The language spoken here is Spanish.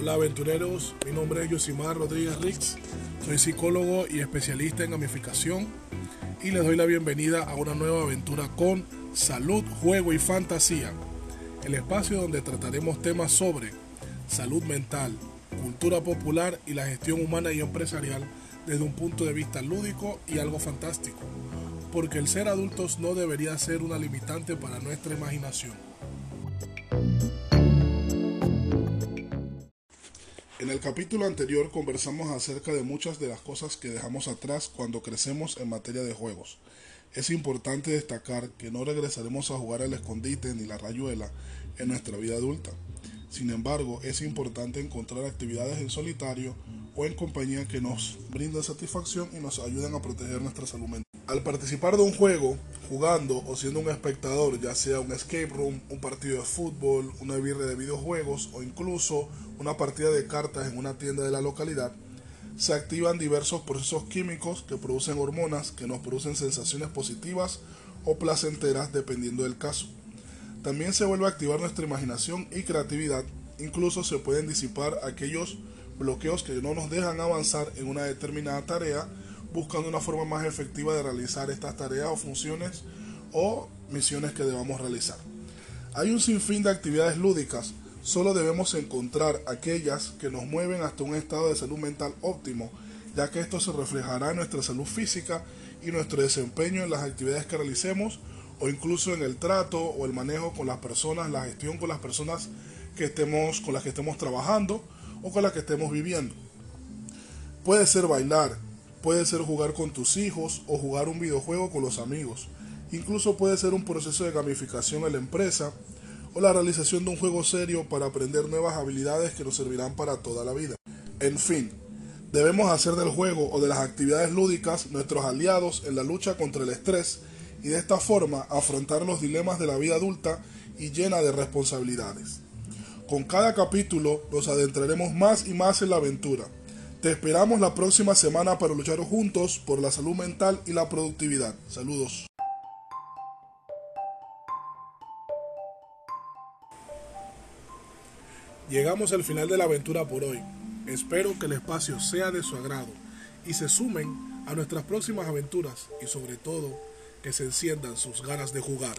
Hola aventureros, mi nombre es Yosimar Rodríguez Rix, soy psicólogo y especialista en gamificación y les doy la bienvenida a una nueva aventura con salud, juego y fantasía, el espacio donde trataremos temas sobre salud mental, cultura popular y la gestión humana y empresarial desde un punto de vista lúdico y algo fantástico, porque el ser adultos no debería ser una limitante para nuestra imaginación. En el capítulo anterior conversamos acerca de muchas de las cosas que dejamos atrás cuando crecemos en materia de juegos. Es importante destacar que no regresaremos a jugar al escondite ni la rayuela en nuestra vida adulta. Sin embargo, es importante encontrar actividades en solitario o en compañía que nos brinden satisfacción y nos ayuden a proteger nuestra salud. Al participar de un juego, jugando o siendo un espectador, ya sea un escape room, un partido de fútbol, una birra de videojuegos o incluso una partida de cartas en una tienda de la localidad, se activan diversos procesos químicos que producen hormonas que nos producen sensaciones positivas o placenteras dependiendo del caso. También se vuelve a activar nuestra imaginación y creatividad, incluso se pueden disipar aquellos bloqueos que no nos dejan avanzar en una determinada tarea buscando una forma más efectiva de realizar estas tareas o funciones o misiones que debamos realizar. Hay un sinfín de actividades lúdicas, solo debemos encontrar aquellas que nos mueven hasta un estado de salud mental óptimo, ya que esto se reflejará en nuestra salud física y nuestro desempeño en las actividades que realicemos o incluso en el trato o el manejo con las personas, la gestión con las personas que estemos con las que estemos trabajando o con las que estemos viviendo. Puede ser bailar, Puede ser jugar con tus hijos o jugar un videojuego con los amigos. Incluso puede ser un proceso de gamificación en la empresa o la realización de un juego serio para aprender nuevas habilidades que nos servirán para toda la vida. En fin, debemos hacer del juego o de las actividades lúdicas nuestros aliados en la lucha contra el estrés y de esta forma afrontar los dilemas de la vida adulta y llena de responsabilidades. Con cada capítulo nos adentraremos más y más en la aventura te esperamos la próxima semana para luchar juntos por la salud mental y la productividad. Saludos. Llegamos al final de la aventura por hoy. Espero que el espacio sea de su agrado y se sumen a nuestras próximas aventuras y sobre todo que se enciendan sus ganas de jugar.